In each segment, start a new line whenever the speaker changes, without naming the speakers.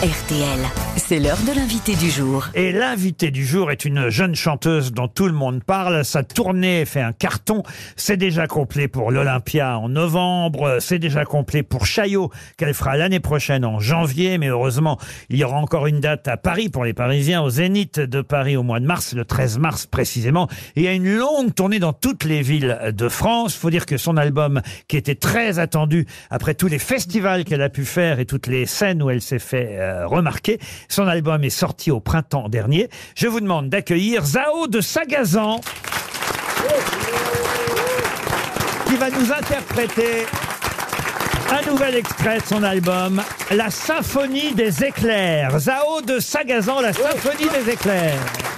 RTL, c'est l'heure de l'invité du jour.
Et l'invité du jour est une jeune chanteuse dont tout le monde parle. Sa tournée fait un carton. C'est déjà complet pour l'Olympia en novembre. C'est déjà complet pour Chaillot, qu'elle fera l'année prochaine en janvier. Mais heureusement, il y aura encore une date à Paris pour les Parisiens, au Zénith de Paris au mois de mars, le 13 mars précisément. Et il y a une longue tournée dans toutes les villes de France. Faut dire que son album, qui était très attendu après tous les festivals qu'elle a pu faire et toutes les scènes où elle s'est fait euh, remarquer, son album est sorti au printemps dernier. Je vous demande d'accueillir Zao de Sagazan qui va nous interpréter un nouvel extrait de son album, La Symphonie des éclairs. Zao de Sagazan, La Symphonie des éclairs.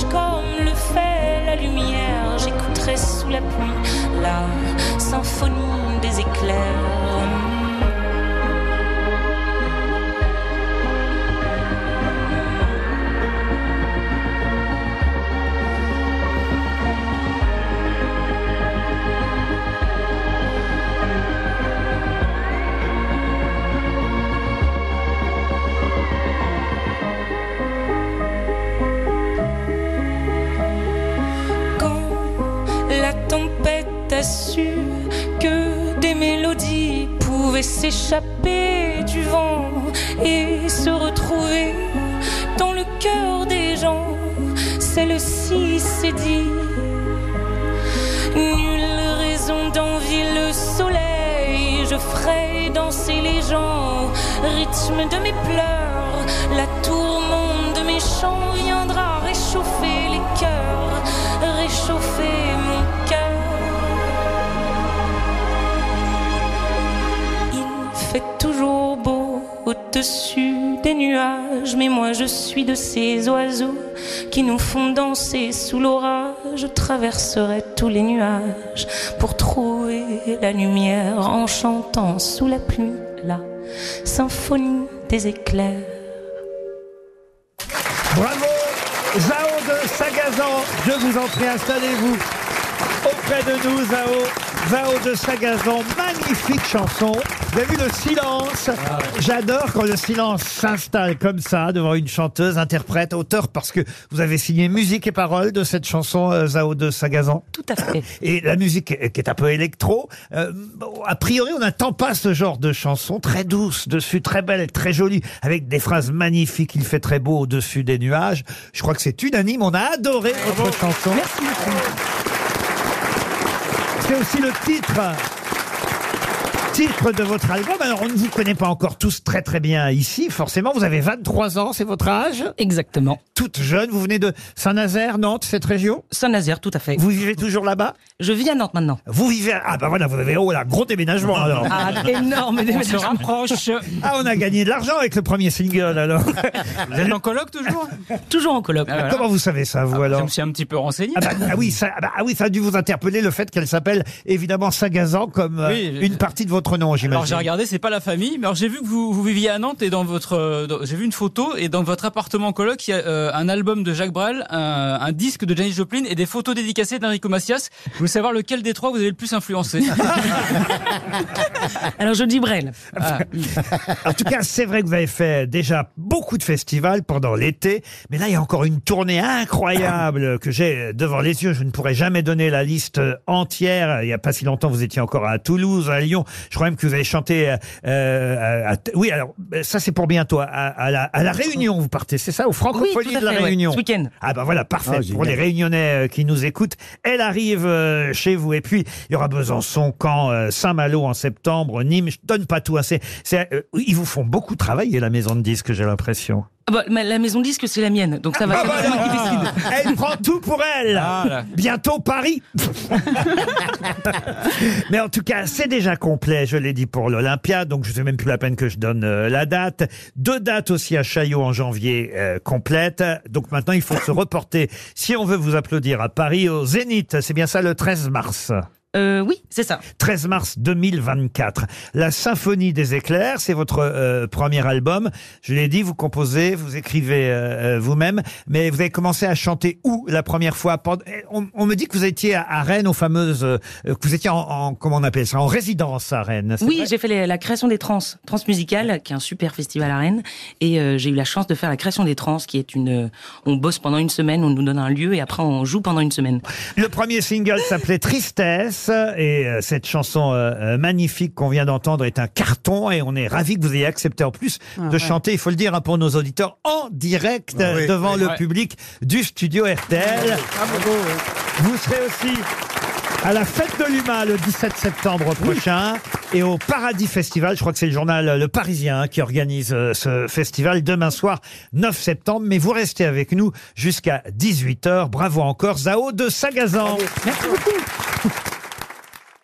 comme le fait la lumière. J'écouterais sous la pluie la symphonie des éclairs. Su que des mélodies pouvaient s'échapper du vent et se retrouver dans le cœur des gens. Celle-ci s'est dit Nulle raison d'envier le soleil, je ferai danser les gens, rythme de mes pleurs, la tourmente de mes chants viendra réchauffer les cœurs, réchauffer fait toujours beau au-dessus des nuages, mais moi je suis de ces oiseaux qui nous font danser sous l'orage. Je traverserai tous les nuages pour trouver la lumière en chantant sous la pluie la symphonie des éclairs.
Bravo Zao de Sagazan, je vous en prie, installez-vous auprès de nous, Zao. Zao de Sagazan, magnifique chanson. Vous avez vu le silence? J'adore quand le silence s'installe comme ça devant une chanteuse, interprète, auteur, parce que vous avez signé musique et paroles de cette chanson, euh, Zao de Sagazan.
Tout à fait.
Et la musique euh, qui est un peu électro, euh, bon, a priori on n'attend pas ce genre de chanson, très douce dessus, très belle, très jolie, avec des phrases magnifiques, il fait très beau au-dessus des nuages. Je crois que c'est unanime, on a adoré votre chanson.
Merci beaucoup.
C'est aussi le titre Titre de votre album. Alors, on ne vous connaît pas encore tous très très bien ici. Forcément, vous avez 23 ans, c'est votre âge.
Exactement.
Toute jeune. Vous venez de Saint-Nazaire, Nantes, cette région?
Saint-Nazaire, tout à fait.
Vous vivez toujours là-bas?
Je vis à Nantes maintenant.
Vous vivez. Ah, bah voilà, vous avez. Oh là, gros déménagement alors.
Ah, énorme
On se
déménagement.
rapproche.
Ah, on a gagné de l'argent avec le premier single alors.
Vous êtes en coloc toujours?
Toujours en coloc.
Ah, voilà.
Comment vous savez ça, vous
Je
alors
me suis un petit peu renseigné.
ah, bah, ah oui, ça, ah bah, ah oui, ça a dû vous interpeller le fait qu'elle s'appelle évidemment Sagazan comme euh,
Oui, je-
une partie de votre nom,
Alors
j'imagine.
j'ai regardé, c'est pas la famille, mais alors j'ai vu que vous, vous viviez à Nantes et dans votre, euh, j'ai vu une photo et dans votre appartement coloc, il y a euh, un album de Jacques Brel, un, un disque de Janis Joplin et des photos dédicacées d'Enrico Macias. Je voulais savoir lequel des trois vous avez le plus influencé.
Alors je dis Brel.
Ah,
En tout cas, c'est vrai que vous avez fait déjà beaucoup de festivals pendant l'été, mais là, il y a encore une tournée incroyable que j'ai devant les yeux. Je ne pourrais jamais donner la liste entière. Il n'y a pas si longtemps, vous étiez encore à Toulouse, à Lyon. Je crois même que vous avez chanté. euh, euh, à- oui, alors ça, c'est pour bientôt. À, à la, à la Réunion, vous partez, c'est ça, au
Oui,
Francopholies
tout à
de la
fait, ouais.
Réunion.
Ce week-end.
Ah ben voilà, parfait.
Ah,
pour les Réunionnais euh, qui nous écoutent, elle arrive euh, chez vous. Et puis, il y aura Besançon, Caen, euh, Saint-Malo en septembre, Nîmes. Je donne pas tout. Hein, c'est, c'est, euh, ils vous font beaucoup travailler, la maison de disques, j'ai l'impression.
Ah bah, mais la maison de disque, c'est la mienne. Donc ça va.
Ah,
c'est moi qui décide.
Elle prend tout pour elle.
Ah.
Bientôt Paris. Mais en tout cas, c'est déjà complet, je l'ai dit pour l'Olympia, donc je sais même plus la peine que je donne euh, la date. Deux dates aussi à Chaillot en janvier euh, complètes. Donc maintenant, il faut se reporter, si on veut vous applaudir à Paris, au Zénith. C'est bien ça le 13 mars.
Euh, oui, c'est ça.
13 mars 2024. La Symphonie des éclairs, c'est votre euh, premier album. Je l'ai dit, vous composez, vous écrivez euh, euh, vous-même, mais vous avez commencé à chanter où la première fois? Eh, on, on me dit que vous étiez à, à Rennes, aux fameuses, euh, que vous étiez en, en- comment on appelle ça, en résidence à Rennes. c'est
Oui,
vrai?
j'ai fait les- la création des trans, Transmusicales, qui est un super festival à Rennes, et euh, j'ai eu la chance de faire la création des trans, qui est une. On bosse pendant une semaine, on nous donne un lieu, et après on joue pendant une semaine.
Le premier single s'appelait Tristesse et euh, cette chanson euh, euh, magnifique qu'on vient d'entendre est un carton et on est ravis que vous ayez accepté en plus de chanter, il faut le dire hein, pour nos auditeurs, en direct
Ah oui,
devant le
Ouais.
public du studio RTL. Vous serez aussi à la fête de l'humain le 17 septembre prochain et au Paradis Festival. Je crois que c'est le journal Le Parisien hein, qui organise euh, ce festival demain soir 9 septembre. Mais vous restez avec nous jusqu'à 18h. Bravo encore Zao de Sagazan.
Merci beaucoup.